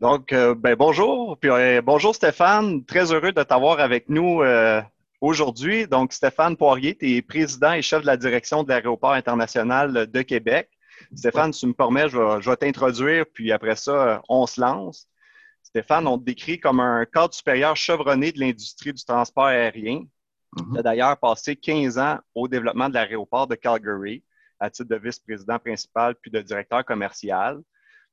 Donc, euh, ben, bonjour. Puis, euh, bonjour Stéphane. Très heureux de t'avoir avec nous euh, aujourd'hui. Donc, Stéphane Poirier, tu es président et chef de la direction de l'aéroport international de Québec. Stéphane, si tu me permets, je vais, t'introduire, puis après ça, on se lance. Stéphane, on te décrit comme un cadre supérieur chevronné de l'industrie du transport aérien. Tu as d'ailleurs passé 15 ans au développement de l'aéroport de Calgary à titre de vice-président principal puis de directeur commercial.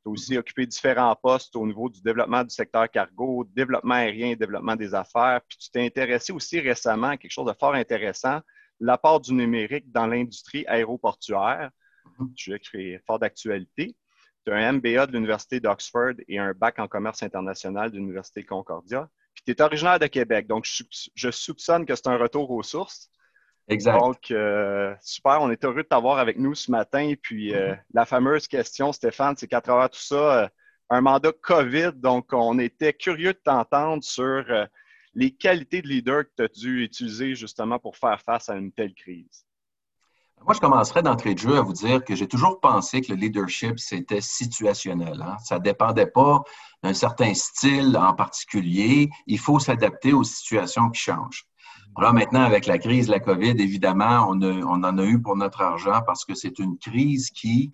Tu as aussi occupé différents postes au niveau du développement du secteur cargo, développement aérien développement des affaires. Puis tu t'es intéressé aussi récemment à quelque chose de fort intéressant, l'apport du numérique dans l'industrie aéroportuaire. Mhm. Tu as créé fort d'actualité. Tu as un MBA de l'Université d'Oxford et un bac en commerce international de l'Université Concordia. Puis tu es originaire de Québec, donc je soupçonne que c'est un retour aux sources. Exact. Donc, euh, super, on est heureux de t'avoir avec nous ce matin. Puis, euh, mm-hmm. la fameuse question, Stéphane, c'est qu'à travers tout ça, euh, un mandat COVID, donc on était curieux de t'entendre sur les qualités de leader que tu as dû utiliser justement pour faire face à une telle crise. Moi, je commencerai d'entrée de jeu à vous dire que j'ai toujours pensé que le leadership, c'était situationnel. Hein. Ça ne dépendait pas d'un certain style en particulier. Il faut s'adapter aux situations qui changent. Là, maintenant, avec la crise de la COVID, évidemment, on, on en a eu pour notre argent parce que c'est une crise qui,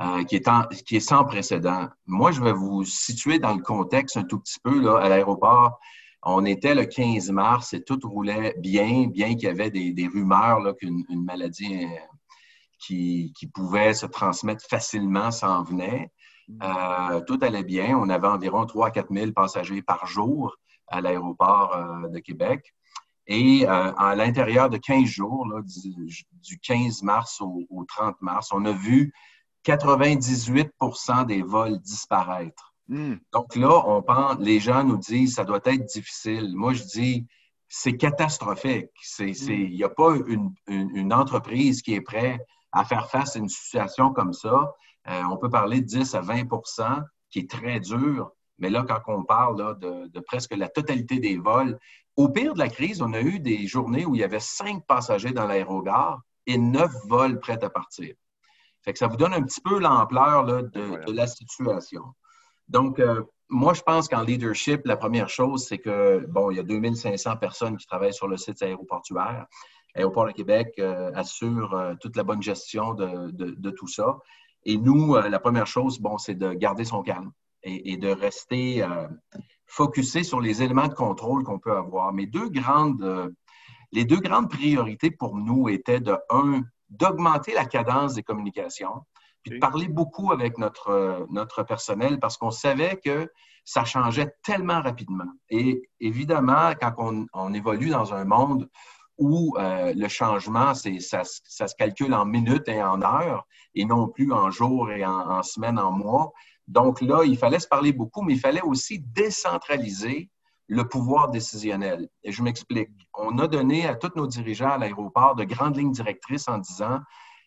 euh, qui, est qui est sans précédent. Moi, je vais vous situer dans le contexte un tout petit peu là, à l'aéroport. On était le 15 mars et tout roulait bien, bien qu'il y avait des, des rumeurs qu'une maladie euh, qui, qui, pouvait se transmettre facilement s'en venait. Euh, tout allait bien. On avait environ 3 à 4 000 passagers par jour à l'aéroport de Québec. Et euh, à l'intérieur de 15 jours, du, 15 mars au, 30 mars, on a vu 98% des vols disparaître. Hmm. Donc là, on pense, les gens nous disent ça doit être difficile. Moi, je dis c'est catastrophique. Hmm. Il n'y a pas une, entreprise qui est prête à faire face à une situation comme ça. Euh, on peut parler de 10 à 20% qui est très dur. Mais là, quand on parle de, de, presque la totalité des vols, au pire de la crise, on a eu des journées où il y avait cinq passagers dans l'aérogare et neuf vols prêts à partir. Fait que ça vous donne un petit peu l'ampleur de, la situation. Donc, euh, moi, je pense qu'en leadership, la première chose, c'est que, bon, il y a 2500 personnes qui travaillent sur le site aéroportuaire. Aéroport de Québec euh, assure euh, toute la bonne gestion de, tout ça. Et nous, la première chose, bon, c'est de garder son calme et, et de rester focuser sur les éléments de contrôle qu'on peut avoir. Mais deux grandes, euh, les deux grandes priorités pour nous étaient de, un, d'augmenter la cadence des communications, puis de parler beaucoup avec notre, euh, notre personnel parce qu'on savait que ça changeait tellement rapidement. Et évidemment, quand on, évolue dans un monde où euh, le changement, c'est, ça, ça, se calcule en minutes et en heures et non plus en jours et en, en semaines, en mois, donc là, il fallait se parler beaucoup, mais il fallait aussi décentraliser le pouvoir décisionnel. Et je m'explique. On a donné à tous nos dirigeants à l'aéroport de grandes lignes directrices en disant,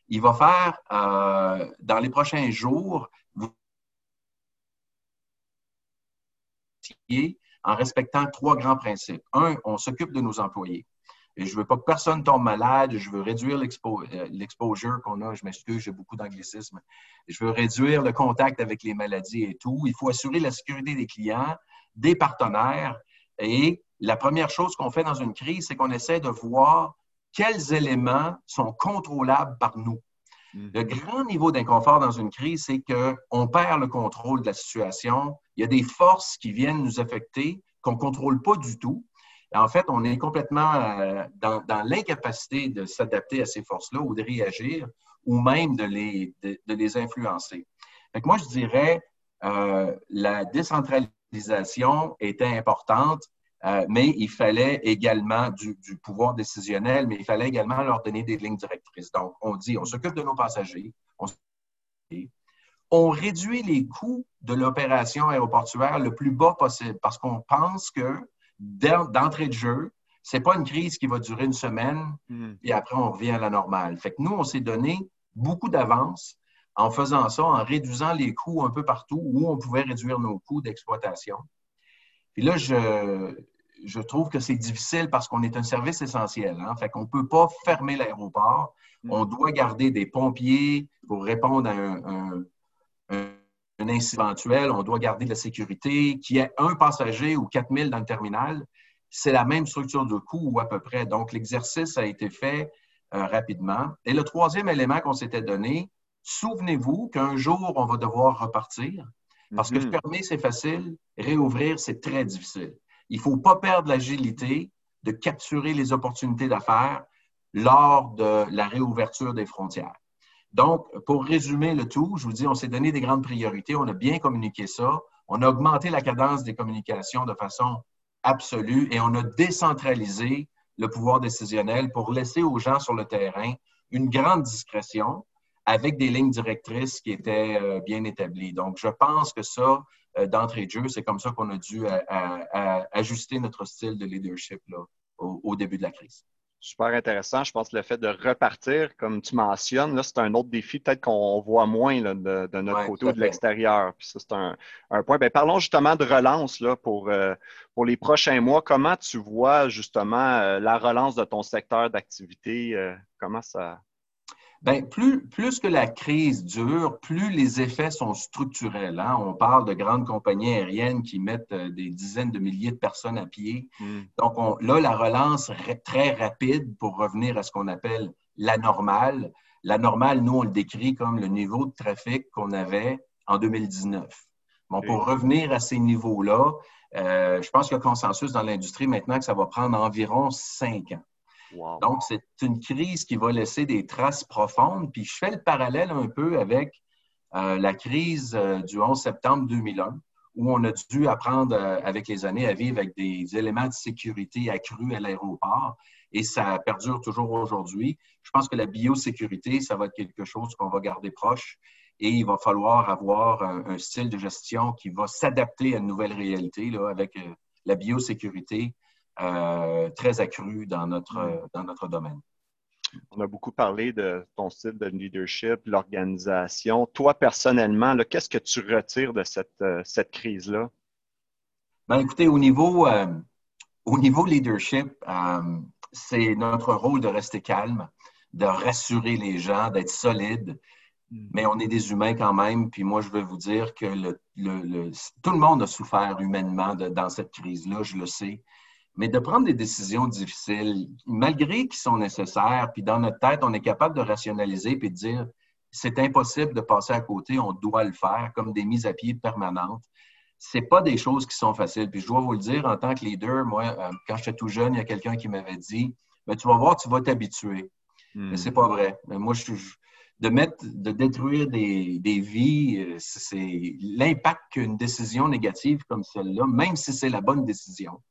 il va faire euh, dans les prochains jours, en respectant trois grands principes. Un, on s'occupe de nos employés. Et je ne veux pas que personne tombe malade. Je veux réduire euh, l'exposure qu'on a. Je m'excuse, j'ai beaucoup d'anglicisme. Je veux réduire le contact avec les maladies et tout. Il faut assurer la sécurité des clients, des partenaires. Et la première chose qu'on fait dans une crise, c'est qu'on essaie de voir quels éléments sont contrôlables par nous. Mm-hmm. Le grand niveau d'inconfort dans une crise, c'est qu'on perd le contrôle de la situation. Il y a des forces qui viennent nous affecter qu'on ne contrôle pas du tout. En fait, on est complètement euh, dans, l'incapacité de s'adapter à ces forces-là ou de réagir ou même de les, de, les influencer. moi, je dirais euh, la décentralisation était importante, euh, mais il fallait également du, pouvoir décisionnel, mais il fallait également leur donner des lignes directrices. Donc, on dit, on s'occupe de nos passagers, on réduit les coûts de l'opération aéroportuaire le plus bas possible parce qu'on pense que d'entrée de jeu, c'est pas une crise qui va durer une semaine hmm. et après on revient à la normale. Fait que nous, on s'est donné beaucoup d'avance en faisant ça, en réduisant les coûts un peu partout où on pouvait réduire nos coûts d'exploitation. Puis là, je, je trouve que c'est difficile parce qu'on est un service essentiel. Hein? Fait qu'on ne peut pas fermer l'aéroport. Hmm. On doit garder des pompiers pour répondre à un, un incident éventuel, on doit garder de la sécurité, qu'il y ait un passager ou 4000 dans le terminal, c'est la même structure de coût ou à peu près. Donc, l'exercice a été fait euh, rapidement. Et le troisième élément qu'on s'était donné, souvenez-vous qu'un jour, on va devoir repartir. Parce que mm-hmm. fermer, c'est facile. Réouvrir, c'est très difficile. Il ne faut pas perdre l'agilité de capturer les opportunités d'affaires lors de la réouverture des frontières. Donc, pour résumer le tout, je vous dis, on s'est donné des grandes priorités, on a bien communiqué ça, on a augmenté la cadence des communications de façon absolue et on a décentralisé le pouvoir décisionnel pour laisser aux gens sur le terrain une grande discrétion avec des lignes directrices qui étaient euh, bien établies. Donc, je pense que ça, euh, d'entrée de jeu, c'est comme ça qu'on a dû euh, ajuster notre style de leadership au début de la crise. Super intéressant. Je pense que le fait de repartir, comme tu mentionnes, là, c'est un autre défi peut-être qu'on voit moins de, notre côté ou de l'extérieur. Puis ça, c'est un, point. Bien, parlons justement de relance là, pour, euh, pour les prochains mois. Comment tu vois justement euh, la relance de ton secteur d'activité? Euh, comment ça, Bien, plus, plus que la crise dure, plus les effets sont structurels. Hein. On parle de grandes compagnies aériennes qui mettent euh, des dizaines de milliers de personnes à pied. Hmm. Donc, on, là, la relance très rapide pour revenir à ce qu'on appelle la normale. La normale, nous, on le décrit comme le niveau de trafic qu'on avait en 2019. Bon, pour revenir à ces niveaux-là, euh, je pense qu'il y a consensus dans l'industrie maintenant que ça va prendre environ cinq ans. Donc, c'est une crise qui va laisser des traces profondes. Puis je fais le parallèle un peu avec euh, la crise euh, du 11 septembre 2001, où on a dû apprendre euh, avec les années à vivre avec des éléments de sécurité accrus à l'aéroport. Et ça perdure toujours aujourd'hui. Je pense que la biosécurité, ça va être quelque chose qu'on va garder proche. Et il va falloir avoir un, style de gestion qui va s'adapter à une nouvelle réalité là, avec la biosécurité très accru dans notre, mm. dans notre domaine. On a beaucoup parlé de ton style de leadership, l'organisation. Toi, personnellement, qu'est-ce que tu retires de cette, euh, cette crise-là? Ben, écoutez, au niveau, euh, au niveau leadership, c'est notre rôle de rester calme, de rassurer les gens, d'être solide. Mm. Mais on est des humains quand même. Puis moi, je veux vous dire que le, le, tout le monde a souffert humainement dans cette crise-là, je le sais mais de prendre des décisions difficiles, malgré qu'ils sont nécessaires, puis dans notre tête, on est capable de rationaliser puis de dire c'est impossible de passer à côté, on doit le faire, comme des mises à pied permanentes. C'est pas des choses qui sont faciles. Puis je dois vous le dire, en tant que leader, moi, euh, quand j'étais tout jeune, il y a quelqu'un qui m'avait dit mais tu vas voir, tu vas t'habituer. Mais Mais c'est pas vrai. Moi, je, de mettre, de détruire des, des vies, euh, c'est l'impact qu'une décision négative comme celle-là, même si c'est la bonne décision,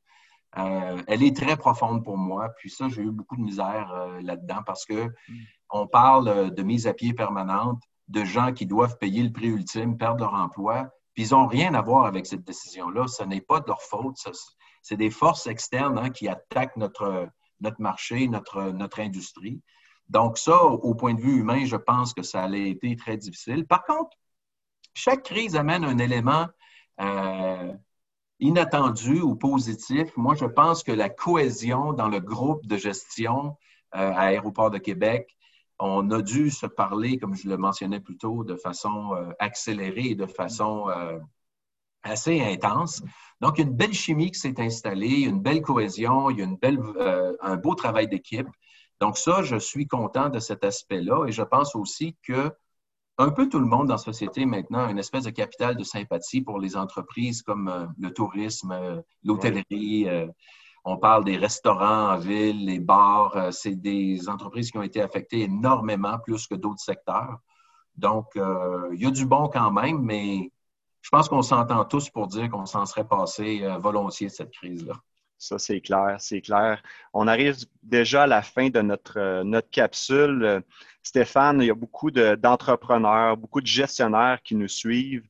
euh, elle est très profonde pour moi. Puis ça, j'ai eu beaucoup de misère euh, là-dedans parce que mm. on parle euh, de mise à pied permanente, de gens qui doivent payer le prix ultime, perdre leur emploi, puis ils n'ont rien à voir avec cette décision-là. Ce n'est pas de leur faute. C'est des forces externes hein, qui attaquent notre, notre marché, notre, notre industrie. Donc ça, au point de vue humain, je pense que ça a été très difficile. Par contre, chaque crise amène un élément inattendu ou positif, moi, je pense que la cohésion dans le groupe de gestion euh, à Aéroport de Québec, on a dû se parler, comme je le mentionnais plus tôt, de façon euh, accélérée et de façon euh, assez intense. Donc, une belle chimie qui s'est installée, une belle cohésion, il y a une belle, un beau travail d'équipe. Donc, ça, je suis content de cet aspect-là et je pense aussi que un peu tout le monde dans la société maintenant a une espèce de capital de sympathie pour les entreprises comme euh, le tourisme, euh, l'hôtellerie. Euh, on parle des restaurants en ville, les bars. c'est des entreprises qui ont été affectées énormément plus que d'autres secteurs. Donc, il y a du bon quand même, mais je pense qu'on s'entend tous pour dire qu'on s'en serait passé volontiers de cette crise-là. Ça, c'est clair, c'est clair. On arrive déjà à la fin de notre, notre capsule. Stéphane, il y a beaucoup d'entrepreneurs, beaucoup de gestionnaires qui nous suivent,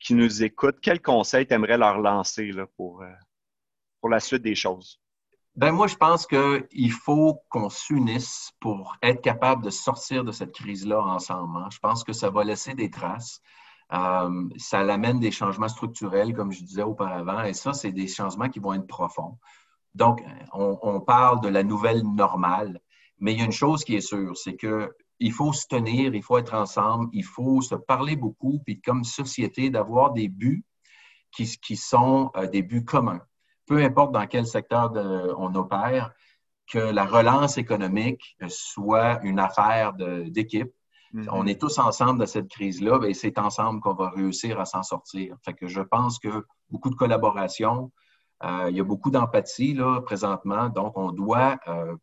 qui nous écoutent. Quel conseil tu aimerais leur lancer pour, euh, pour la suite des choses? Ben moi, je pense qu'il faut qu'on s'unisse pour être capable de sortir de cette crise-là ensemble. Hein. Je pense que ça va laisser des traces. Euh, ça amène des changements structurels, comme je disais auparavant, et ça, c'est des changements qui vont être profonds. Donc, on, parle de la nouvelle normale. Mais il y a une chose qui est sûre, c'est que il faut se tenir, il faut être ensemble, il faut se parler beaucoup, puis comme société, d'avoir des buts qui, qui sont euh, des buts communs. Peu importe dans quel secteur on opère, que la relance économique soit une affaire d'équipe. On est tous ensemble dans cette crise-là, et c'est ensemble qu'on va réussir à s'en sortir. Fait que je pense que beaucoup de collaboration, euh, il y a beaucoup d'empathie là présentement, donc on doit euh,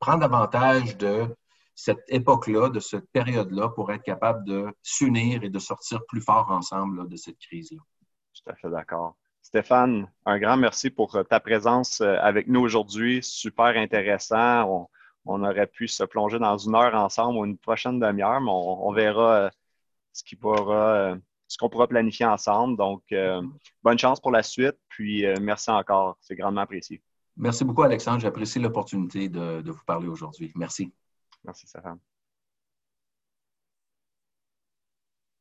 prendre avantage de cette époque-là, de cette période-là, pour être capable de s'unir et de sortir plus fort ensemble de cette crise-là. Tout à fait d'accord. Stéphane, un grand merci pour euh, ta présence avec nous aujourd'hui. Super intéressant. On, aurait pu se plonger dans une heure ensemble ou une prochaine demi-heure, mais on, verra euh, ce qui pourra, ce qu'on pourra planifier ensemble. Donc, bonne chance pour la suite. Puis, merci encore. C'est grandement apprécié. Merci beaucoup, Alexandre. J'apprécie l'opportunité de, de vous parler aujourd'hui. Merci. Merci, Stéphane.